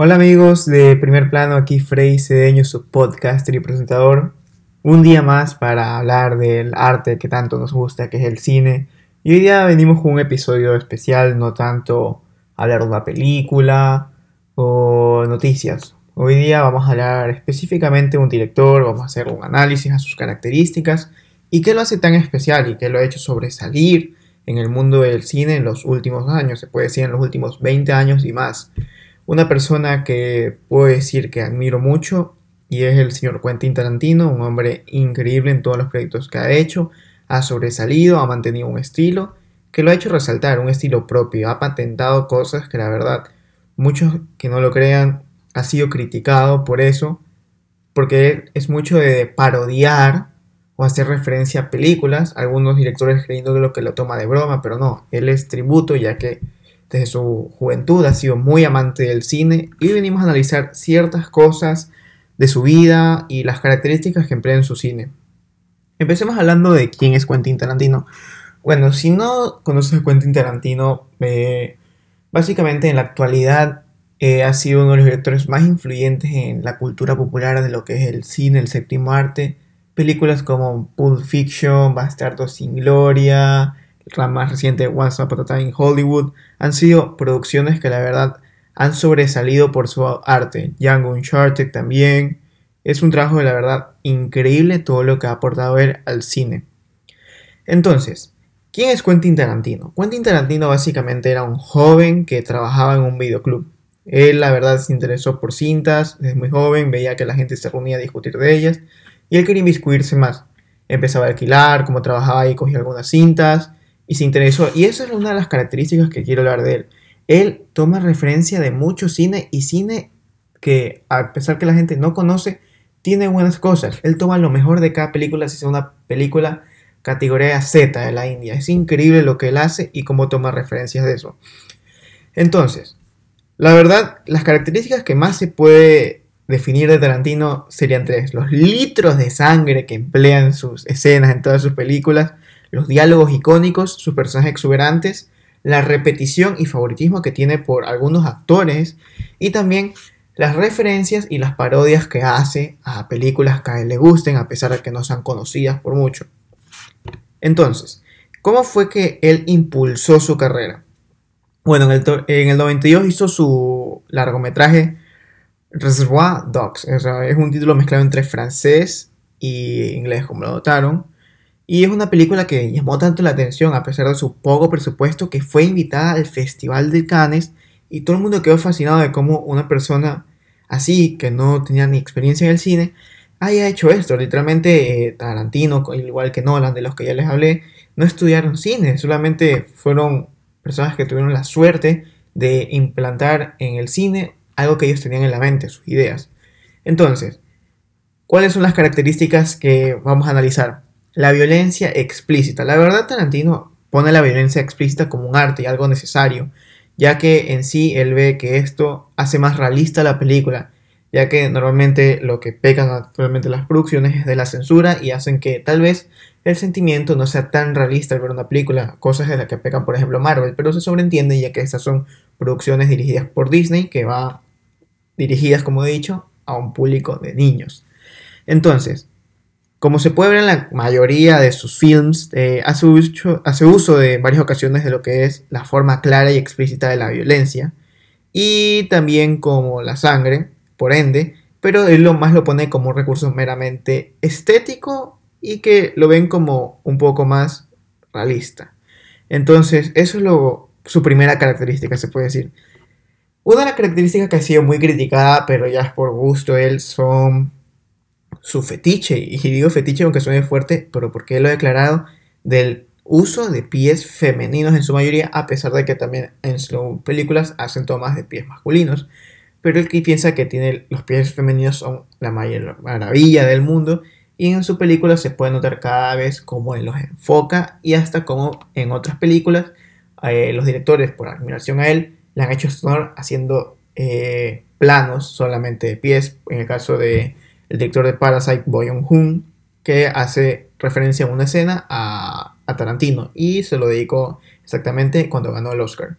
Hola amigos de Primer Plano, aquí Frey Cedeño, su podcaster y presentador. Un día más para hablar del arte que tanto nos gusta, que es el cine. Y hoy día venimos con un episodio especial, no tanto hablar de una película o noticias. Hoy día vamos a hablar específicamente de un director, vamos a hacer un análisis a sus características y qué lo hace tan especial y qué lo ha hecho sobresalir en el mundo del cine en los últimos años, se puede decir en los últimos 20 años y más. Una persona que puedo decir que admiro mucho y es el señor Quentin Tarantino, un hombre increíble en todos los proyectos que ha hecho, ha sobresalido, ha mantenido un estilo que lo ha hecho resaltar, un estilo propio, ha patentado cosas que la verdad muchos que no lo crean ha sido criticado por eso, porque es mucho de parodiar o hacer referencia a películas, algunos directores creyendo que lo que lo toma de broma, pero no, él es tributo ya que desde su juventud ha sido muy amante del cine y venimos a analizar ciertas cosas de su vida y las características que emplea en su cine. Empecemos hablando de quién es Quentin Tarantino. Bueno, si no conoces a Quentin Tarantino, eh, básicamente en la actualidad eh, ha sido uno de los directores más influyentes en la cultura popular de lo que es el cine, el séptimo arte. Películas como Pulp Fiction, Bastardo sin Gloria, la más reciente Once Upon a Time in Hollywood, han sido producciones que la verdad han sobresalido por su arte. Young Uncharted también. Es un trabajo de la verdad increíble todo lo que ha aportado él al cine. Entonces, ¿quién es Quentin Tarantino? Quentin Tarantino básicamente era un joven que trabajaba en un videoclub. Él la verdad se interesó por cintas desde muy joven, veía que la gente se reunía a discutir de ellas y él quería inmiscuirse más. Empezaba a alquilar, como trabajaba y cogía algunas cintas y se interesó. Y esa es una de las características que quiero hablar de él. Él toma referencia de mucho cine y cine que a pesar que la gente no conoce, tiene buenas cosas. Él toma lo mejor de cada película, si es una película categoría Z de la India. Es increíble lo que él hace y cómo toma referencias de eso. Entonces, la verdad, las características que más se puede definir de Tarantino serían tres. Los litros de sangre que emplea en sus escenas, en todas sus películas los diálogos icónicos, sus personajes exuberantes, la repetición y favoritismo que tiene por algunos actores y también las referencias y las parodias que hace a películas que a él le gusten a pesar de que no sean conocidas por mucho. Entonces, ¿cómo fue que él impulsó su carrera? Bueno, en el, en el 92 hizo su largometraje Reservoir Dogs, es un título mezclado entre francés y inglés, como lo notaron. Y es una película que llamó tanto la atención a pesar de su poco presupuesto que fue invitada al Festival de Cannes y todo el mundo quedó fascinado de cómo una persona así, que no tenía ni experiencia en el cine, haya hecho esto. Literalmente eh, Tarantino, igual que Nolan, de los que ya les hablé, no estudiaron cine, solamente fueron personas que tuvieron la suerte de implantar en el cine algo que ellos tenían en la mente, sus ideas. Entonces, ¿cuáles son las características que vamos a analizar? La violencia explícita. La verdad, Tarantino pone la violencia explícita como un arte y algo necesario, ya que en sí él ve que esto hace más realista la película, ya que normalmente lo que pecan actualmente las producciones es de la censura y hacen que tal vez el sentimiento no sea tan realista al ver una película, cosas de las que pecan por ejemplo Marvel, pero se sobreentiende ya que estas son producciones dirigidas por Disney que va dirigidas, como he dicho, a un público de niños. Entonces, como se puede ver en la mayoría de sus films, eh, hace, uso, hace, uso, de varias ocasiones de lo que es la forma clara y explícita de la violencia, y también como la sangre, por ende, pero él lo más lo pone como un recurso meramente estético y que lo ven como un poco más realista. Entonces, eso es su primera característica, se puede decir. Una de las características que ha sido muy criticada, pero ya es por gusto él, son su fetiche, y digo fetiche aunque suene fuerte, pero porque lo ha declarado, del uso de pies femeninos en su mayoría, a pesar de que también en sus películas hacen tomas de pies masculinos. Pero que piensa que tiene los pies femeninos son la mayor maravilla del mundo. Y en su película se puede notar cada vez cómo él los enfoca y hasta como en otras películas eh, los directores por admiración a él le han hecho honor haciendo eh, planos solamente de pies. En el caso de el director de Parasite, Boyon Hoon, que hace referencia a una escena a, Tarantino y se lo dedicó exactamente cuando ganó el Oscar.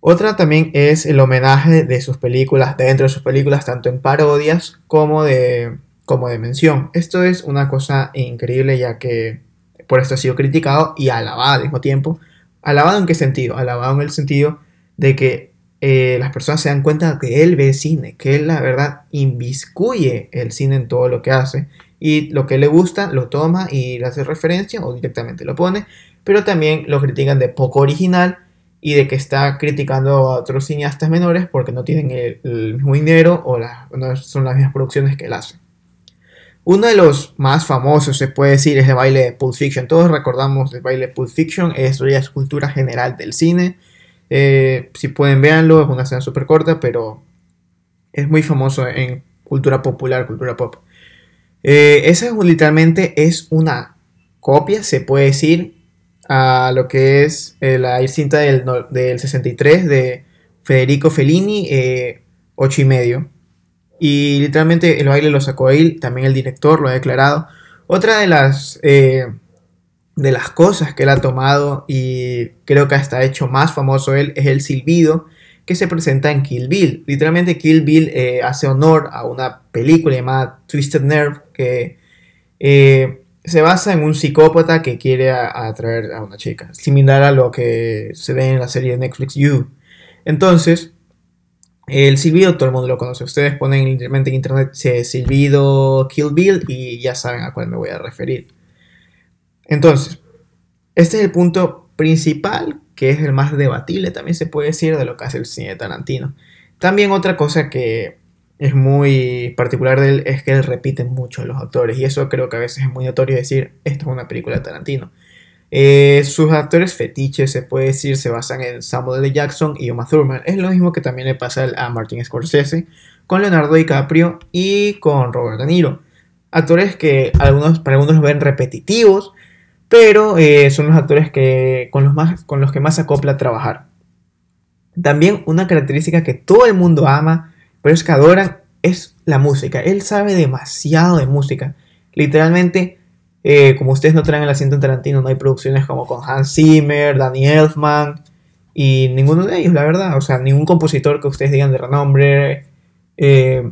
Otra también es el homenaje de sus películas, dentro de sus películas, tanto en parodias como de, como de mención. Esto es una cosa increíble ya que por esto ha sido criticado y alabado al mismo tiempo. ¿Alabado en qué sentido? Alabado en el sentido de que eh, las personas se dan cuenta que él ve cine, que él la verdad inviscuye el cine en todo lo que hace y lo que le gusta lo toma y le hace referencia o directamente lo pone, pero también lo critican de poco original y de que está criticando a otros cineastas menores porque no tienen el, mismo dinero o no son las mismas producciones que él hace. Uno de los más famosos, se puede decir, es el baile de Pulp Fiction. Todos recordamos el baile de Pulp Fiction, es la escultura general del cine. Eh, si pueden, véanlo, es una escena súper corta, pero es muy famoso en cultura popular, cultura pop. Eh, esa literalmente es una copia, se puede decir, a lo que es eh, la cinta del, del, 63 de Federico Fellini, 8 y medio. Y literalmente el baile lo sacó él, también el director lo ha declarado. Otra de las, de las cosas que él ha tomado y creo que hasta ha hecho más famoso él es el silbido que se presenta en Kill Bill. Literalmente Kill Bill eh, hace honor a una película llamada Twisted Nerve que eh, se basa en un psicópata que quiere atraer a una chica, similar a lo que se ve en la serie de Netflix You. Entonces, el silbido todo el mundo lo conoce. Ustedes ponen literalmente en internet silbido Kill Bill y ya saben a cuál me voy a referir. Entonces, este es el punto principal que es el más debatible, también se puede decir, de lo que hace el cine de Tarantino. También otra cosa que es muy particular de él es que él repite mucho a los actores y eso creo que a veces es muy notorio decir, esto es una película de Tarantino. Eh, sus actores fetiches, se puede decir, se basan en Samuel L. Jackson y Uma Thurman. Es lo mismo que también le pasa a Martin Scorsese, con Leonardo DiCaprio y con Robert De Niro. Actores que algunos, para algunos los ven repetitivos, pero eh, son los actores que, con, los más, con los que más se acopla trabajar. También una característica que todo el mundo ama, pero es que adoran, es la música. Él sabe demasiado de música. Literalmente, eh, como ustedes notarán en el asiento Tarantino, no hay producciones como con Hans Zimmer, Danny Elfman y ninguno de ellos, la verdad. O sea, ningún compositor que ustedes digan de renombre. Eh,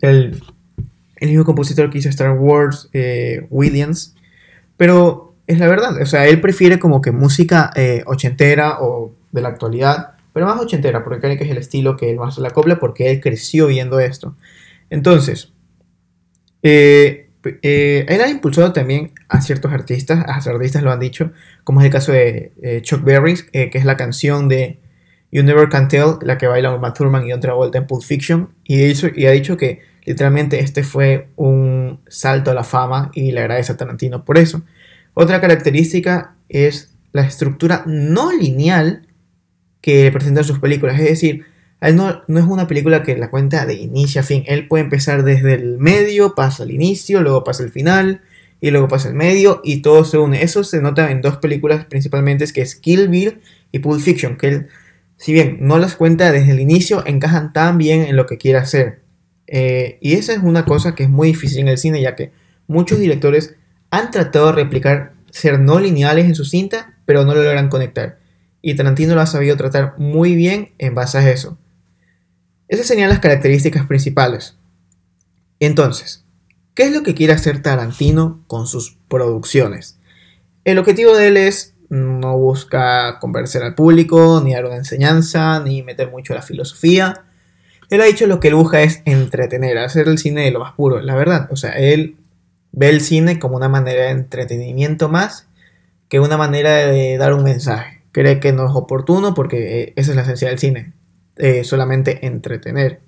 el, el mismo compositor que hizo Star Wars, Williams. Pero es la verdad. O sea, él prefiere como que música eh, ochentera o de la actualidad, pero más ochentera, porque cree que es el estilo que él más la acopla porque él creció viendo esto. Entonces, eh, eh, él ha impulsado también a ciertos artistas, a artistas lo han dicho, como es el caso de Chuck Berry, que es la canción de You Never Can Tell, la que baila Matt Thurman y otra vuelta en Pulp Fiction, y ha dicho que literalmente este fue un salto a la fama y le agradece a Tarantino por eso. Otra característica es la estructura no lineal que presentan sus películas. Es decir, él no, es una película que la cuenta de inicio a fin. Él puede empezar desde el medio, pasa al inicio, luego pasa al final, y luego pasa al medio, y todo se une. Eso se nota en dos películas principalmente, que es Kill Bill y Pulp Fiction, que él, si bien no las cuenta desde el inicio, encajan tan bien en lo que quiere hacer. Eh, y esa es una cosa que es muy difícil en el cine, ya que muchos directores han tratado de replicar ser no lineales en su cinta, pero no lo logran conectar. Y Tarantino lo ha sabido tratar muy bien en base a eso. Esas serían las características principales. Entonces, ¿qué es lo que quiere hacer Tarantino con sus producciones? El objetivo de él es no busca convencer al público, ni dar una enseñanza, ni meter mucho la filosofía. Él ha dicho lo que él busca es entretener, hacer el cine de lo más puro, la verdad. O sea, él ve el cine como una manera de entretenimiento más que una manera de dar un mensaje. Cree que no es oportuno porque eh, esa es la esencia del cine, eh, solamente entretener.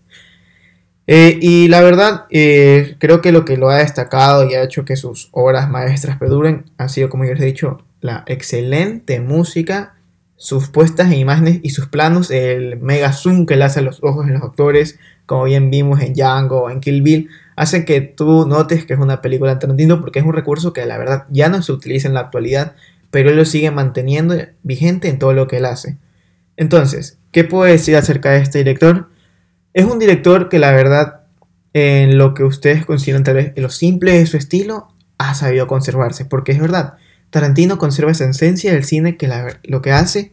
Eh, y la verdad, creo que lo que lo ha destacado y ha hecho que sus obras maestras perduren ha sido, como ya les he dicho, la excelente música, sus puestas en imágenes y sus planos, el mega zoom que le hace a los ojos en los actores, como bien vimos en Django o en Kill Bill, hace que tú notes que es una película de Tarantino porque es un recurso que la verdad ya no se utiliza en la actualidad, pero él lo sigue manteniendo vigente en todo lo que él hace. Entonces, ¿qué puedo decir acerca de este director? Es un director que la verdad, en lo que ustedes consideran tal vez lo simple de su estilo, ha sabido conservarse, porque es verdad, Tarantino conserva esa esencia del cine que lo que hace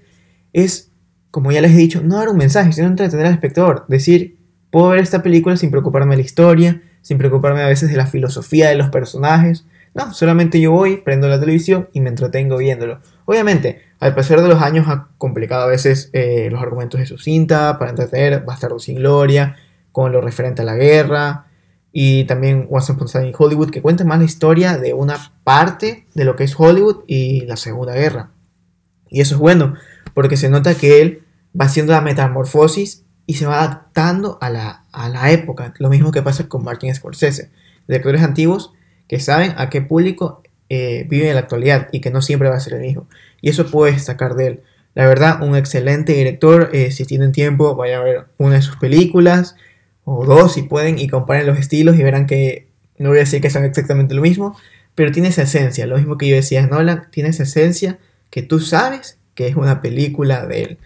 es como ya les he dicho, no dar un mensaje, sino entretener al espectador. Decir, puedo ver esta película sin preocuparme de la historia, sin preocuparme a veces de la filosofía de los personajes. No, solamente yo voy, prendo la televisión y me entretengo viéndolo. Obviamente, al pasar de los años ha complicado a veces eh, los argumentos de su cinta para entretener Bastardo sin Gloria, con lo referente a la guerra, y también Once Upon in Hollywood, que cuenta más la historia de una parte de lo que es Hollywood y la Segunda Guerra. Y eso es bueno, porque se nota que él va haciendo la metamorfosis y se va adaptando a la, a la época. Lo mismo que pasa con Martin Scorsese. Directores antiguos que saben a qué público eh, vive en la actualidad y que no siempre va a ser el mismo. Y eso puede destacar de él. La verdad, un excelente director. Eh, si tienen tiempo, vayan a ver una de sus películas o dos si pueden y comparen los estilos y verán que no voy a decir que son exactamente lo mismo, pero tiene esa esencia. Lo mismo que yo decía, Nolan tiene esa esencia que tú sabes que es una película de él.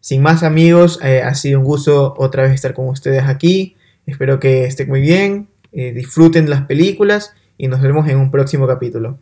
Sin más amigos, eh, ha sido un gusto otra vez estar con ustedes aquí. Espero que estén muy bien, disfruten las películas y nos vemos en un próximo capítulo.